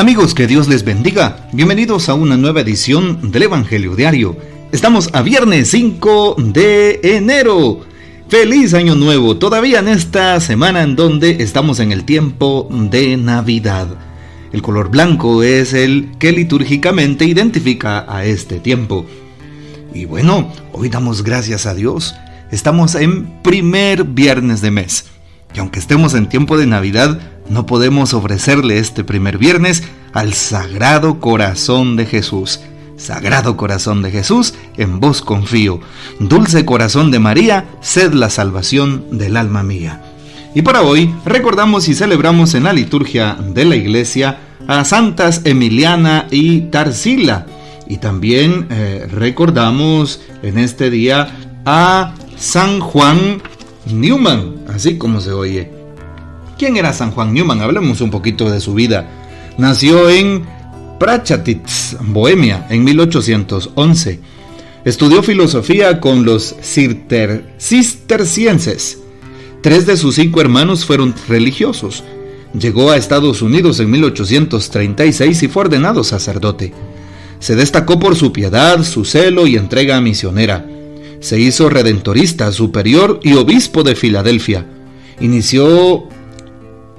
Amigos, que Dios les bendiga. Bienvenidos a una nueva edición del Evangelio Diario. Estamos a viernes 5 de enero. Feliz año nuevo, todavía en esta semana en donde estamos en el tiempo de Navidad. El color blanco es el que litúrgicamente identifica a este tiempo. Y bueno, hoy damos gracias a Dios. Estamos en primer viernes de mes. Y aunque estemos en tiempo de Navidad, no podemos ofrecerle este primer viernes al Sagrado Corazón de Jesús. Sagrado Corazón de Jesús, en vos confío. Dulce Corazón de María, sed la salvación del alma mía. Y para hoy recordamos y celebramos en la liturgia de la iglesia a Santas Emiliana y Tarsila. Y también eh, recordamos en este día a San Juan Newman, así como se oye. ¿Quién era San Juan Newman? Hablemos un poquito de su vida. Nació en Prachatitz, Bohemia, en 1811. Estudió filosofía con los cistercienses. Tres de sus cinco hermanos fueron religiosos. Llegó a Estados Unidos en 1836 y fue ordenado sacerdote. Se destacó por su piedad, su celo y entrega misionera. Se hizo redentorista superior y obispo de Filadelfia. Inició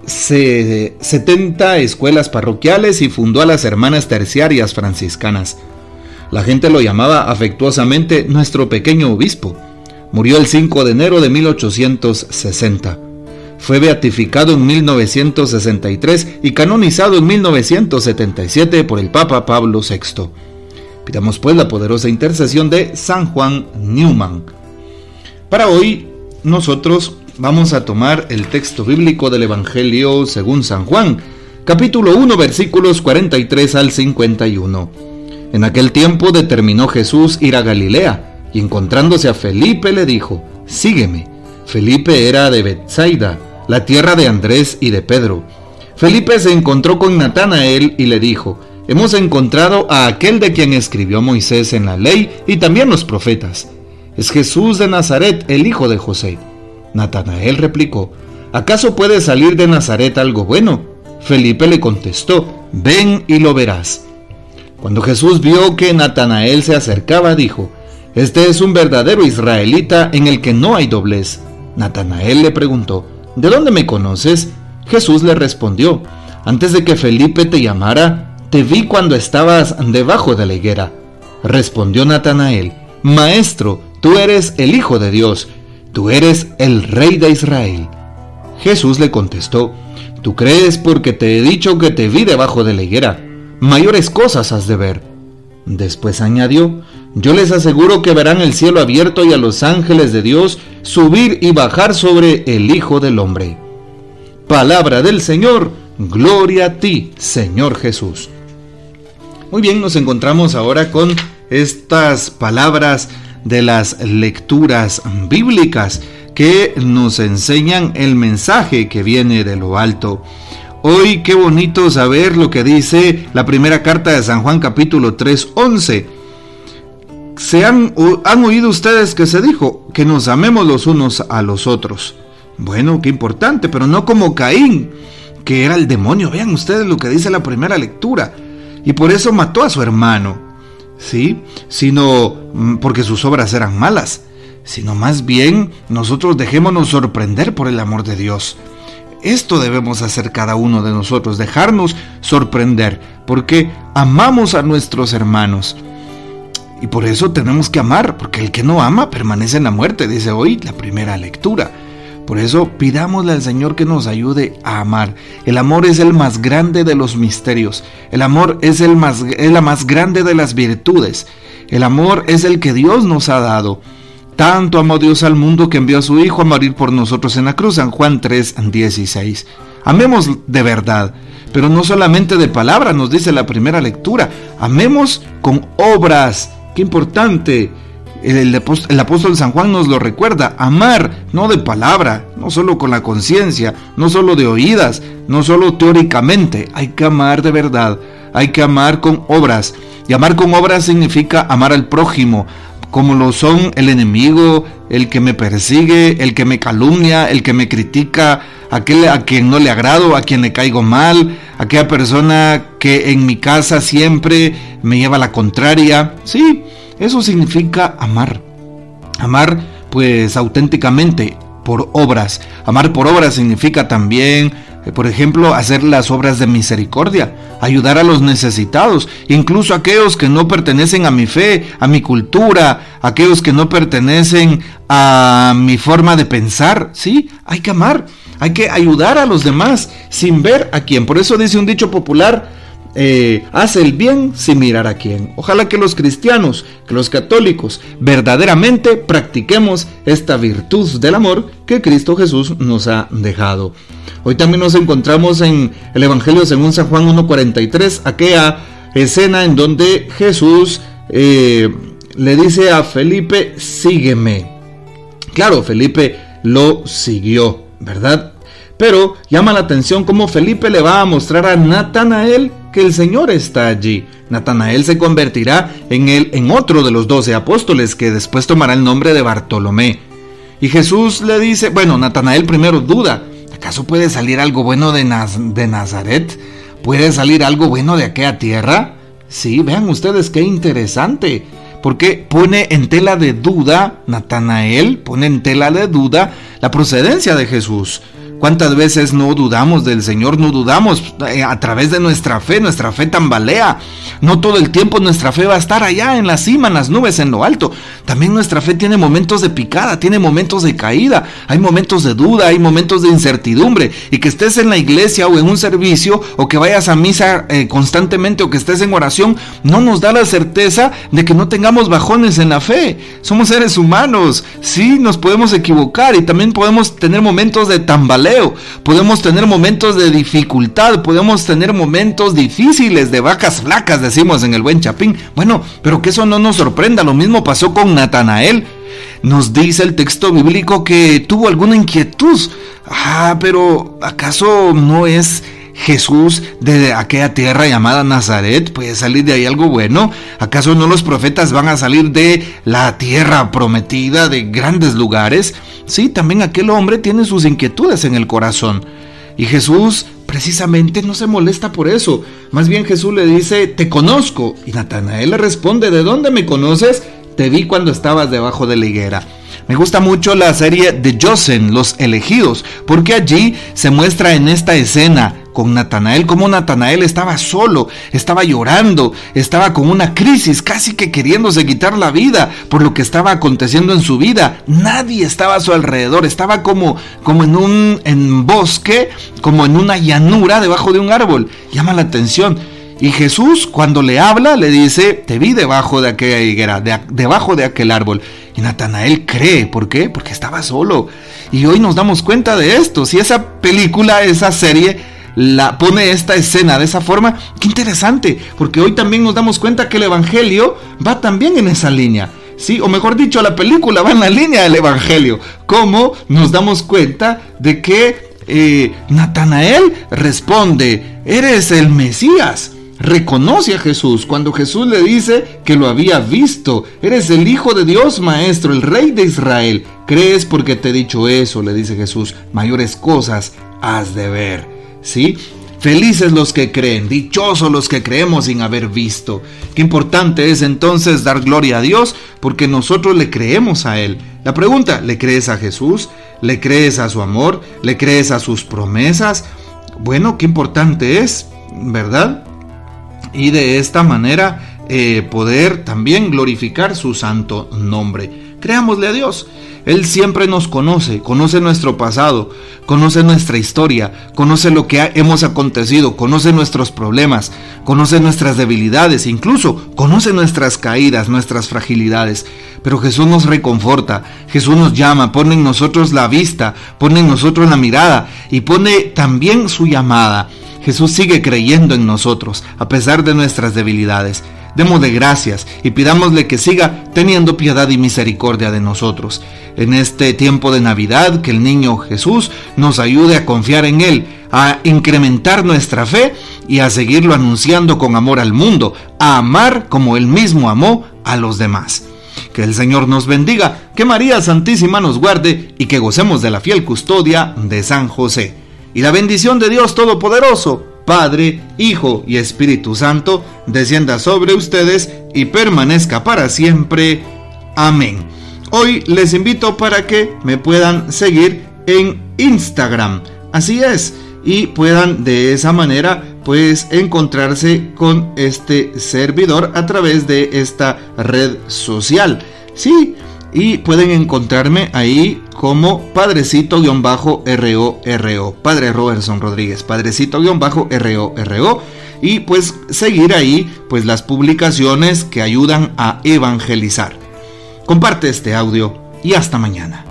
70 escuelas parroquiales y fundó a las Hermanas Terciarias Franciscanas. La gente lo llamaba afectuosamente nuestro pequeño obispo. Murió el 5 de enero de 1860. Fue beatificado en 1963 y canonizado en 1977 por el Papa Pablo VI. Pidamos pues la poderosa intercesión de San Juan Newman. Para hoy, nosotros vamos a tomar el texto bíblico del Evangelio según San Juan, capítulo 1, versículos 43 al 51. En aquel tiempo determinó Jesús ir a Galilea, y encontrándose a Felipe le dijo, Sígueme. Felipe era de Bethsaida, la tierra de Andrés y de Pedro. Felipe se encontró con Natanael y le dijo, Hemos encontrado a aquel de quien escribió Moisés en la ley y también los profetas. Es Jesús de Nazaret, el hijo de José. Natanael replicó, ¿acaso puede salir de Nazaret algo bueno? Felipe le contestó, ven y lo verás. Cuando Jesús vio que Natanael se acercaba, dijo, Este es un verdadero israelita en el que no hay doblez. Natanael le preguntó, ¿De dónde me conoces? Jesús le respondió, Antes de que Felipe te llamara, te vi cuando estabas debajo de la higuera. Respondió Natanael, Maestro, tú eres el Hijo de Dios tú eres el rey de Israel. Jesús le contestó, tú crees porque te he dicho que te vi debajo de la higuera, mayores cosas has de ver. Después añadió, yo les aseguro que verán el cielo abierto y a los ángeles de Dios subir y bajar sobre el Hijo del Hombre. Palabra del Señor, gloria a ti, Señor Jesús. Muy bien, nos encontramos ahora con estas palabras de las lecturas bíblicas que nos enseñan el mensaje que viene de lo alto. Hoy qué bonito saber lo que dice la primera carta de San Juan capítulo 3, 11. ¿Se han, han oído ustedes que se dijo que nos amemos los unos a los otros? Bueno, qué importante, pero no como Caín, que era el demonio. Vean ustedes lo que dice la primera lectura. Y por eso mató a su hermano. ¿Sí? Sino mm, porque sus obras eran malas, sino más bien nosotros dejémonos sorprender por el amor de Dios. Esto debemos hacer cada uno de nosotros, dejarnos sorprender, porque amamos a nuestros hermanos. Y por eso tenemos que amar, porque el que no ama permanece en la muerte, dice hoy la primera lectura. Por eso pidámosle al Señor que nos ayude a amar. El amor es el más grande de los misterios. El amor es, el más, es la más grande de las virtudes. El amor es el que Dios nos ha dado. Tanto amó Dios al mundo que envió a su Hijo a morir por nosotros en la cruz, San Juan 3, 16. Amemos de verdad, pero no solamente de palabra, nos dice la primera lectura. Amemos con obras. Qué importante. El, apóstol San Juan nos lo recuerda, amar, no de palabra, no solo con la conciencia, no solo de oídas, no solo teóricamente, hay que amar de verdad, hay que amar con obras. Y amar con obras significa amar al prójimo, como lo son el enemigo, el que me persigue, el que me calumnia, el que me critica, aquel a quien no le agrado, a quien le caigo mal, aquella persona que en mi casa siempre me lleva la contraria. Sí, eso significa amar. Amar pues auténticamente por obras. Amar por obras significa también eh, por ejemplo, hacer las obras de misericordia, ayudar a los necesitados, incluso aquellos que no pertenecen a mi fe, a mi cultura, aquellos que no pertenecen a mi forma de pensar. Sí, hay que amar, hay que ayudar a los demás sin ver a quién. Por eso dice un dicho popular, eh, hace el bien sin mirar a quién. Ojalá que los cristianos, que los católicos, verdaderamente practiquemos esta virtud del amor que Cristo Jesús nos ha dejado. Hoy también nos encontramos en el Evangelio según San Juan 1.43, aquella escena en donde Jesús eh, le dice a Felipe, sígueme. Claro, Felipe lo siguió, ¿verdad? Pero llama la atención cómo Felipe le va a mostrar a Natanael que el Señor está allí. Natanael se convertirá en, el, en otro de los doce apóstoles que después tomará el nombre de Bartolomé. Y Jesús le dice, bueno, Natanael primero duda, ¿acaso puede salir algo bueno de, de Nazaret? ¿Puede salir algo bueno de aquella tierra? Sí, vean ustedes qué interesante. Porque pone en tela de duda, Natanael pone en tela de duda la procedencia de Jesús. ¿Cuántas veces no dudamos del Señor? No dudamos eh, a través de nuestra fe, nuestra fe tambalea. No todo el tiempo nuestra fe va a estar allá en la cima, en las nubes, en lo alto. También nuestra fe tiene momentos de picada, tiene momentos de caída, hay momentos de duda, hay momentos de incertidumbre. Y que estés en la iglesia o en un servicio o que vayas a misa eh, constantemente o que estés en oración, no nos da la certeza de que no tengamos bajones en la fe. Somos seres humanos, sí, nos podemos equivocar y también podemos tener momentos de podemos tener momentos de dificultad, podemos tener momentos difíciles de vacas flacas, decimos en el buen Chapín. Bueno, pero que eso no nos sorprenda, lo mismo pasó con Natanael. Nos dice el texto bíblico que tuvo alguna inquietud. Ah, pero ¿acaso no es Jesús de aquella tierra llamada Nazaret, puede salir de ahí algo bueno. ¿Acaso no los profetas van a salir de la tierra prometida, de grandes lugares? Sí, también aquel hombre tiene sus inquietudes en el corazón. Y Jesús precisamente no se molesta por eso. Más bien Jesús le dice, te conozco. Y Natanael le responde, ¿de dónde me conoces? Te vi cuando estabas debajo de la higuera. Me gusta mucho la serie de Josen, Los Elegidos, porque allí se muestra en esta escena con Natanael, como Natanael estaba solo, estaba llorando, estaba con una crisis, casi que queriéndose quitar la vida por lo que estaba aconteciendo en su vida. Nadie estaba a su alrededor, estaba como, como en un en bosque, como en una llanura debajo de un árbol. Llama la atención. Y Jesús cuando le habla le dice, te vi debajo de aquella higuera, debajo de aquel árbol. Y Natanael cree, ¿por qué? Porque estaba solo. Y hoy nos damos cuenta de esto. Si esa película, esa serie la pone esta escena de esa forma, qué interesante, porque hoy también nos damos cuenta que el Evangelio va también en esa línea. Sí, o mejor dicho, la película va en la línea del Evangelio. ¿Cómo nos damos cuenta de que eh, Natanael responde, eres el Mesías? Reconoce a Jesús cuando Jesús le dice que lo había visto. Eres el Hijo de Dios, Maestro, el Rey de Israel. Crees porque te he dicho eso, le dice Jesús. Mayores cosas has de ver. ¿sí? Felices los que creen, dichosos los que creemos sin haber visto. Qué importante es entonces dar gloria a Dios porque nosotros le creemos a Él. La pregunta, ¿le crees a Jesús? ¿Le crees a su amor? ¿Le crees a sus promesas? Bueno, qué importante es, ¿verdad? Y de esta manera eh, poder también glorificar su santo nombre. Creámosle a Dios. Él siempre nos conoce, conoce nuestro pasado, conoce nuestra historia, conoce lo que hemos acontecido, conoce nuestros problemas, conoce nuestras debilidades, incluso conoce nuestras caídas, nuestras fragilidades. Pero Jesús nos reconforta, Jesús nos llama, pone en nosotros la vista, pone en nosotros la mirada y pone también su llamada. Jesús sigue creyendo en nosotros, a pesar de nuestras debilidades de gracias y pidámosle que siga teniendo piedad y misericordia de nosotros. En este tiempo de Navidad, que el niño Jesús nos ayude a confiar en Él, a incrementar nuestra fe y a seguirlo anunciando con amor al mundo, a amar como Él mismo amó a los demás. Que el Señor nos bendiga, que María Santísima nos guarde y que gocemos de la fiel custodia de San José. Y la bendición de Dios Todopoderoso, Padre, Hijo y Espíritu Santo, descienda sobre ustedes y permanezca para siempre. Amén. Hoy les invito para que me puedan seguir en Instagram. Así es. Y puedan de esa manera pues encontrarse con este servidor a través de esta red social. Sí, y pueden encontrarme ahí como padrecito-RORO, Padre Robertson Rodríguez, padrecito-RORO y pues seguir ahí pues las publicaciones que ayudan a evangelizar. Comparte este audio y hasta mañana.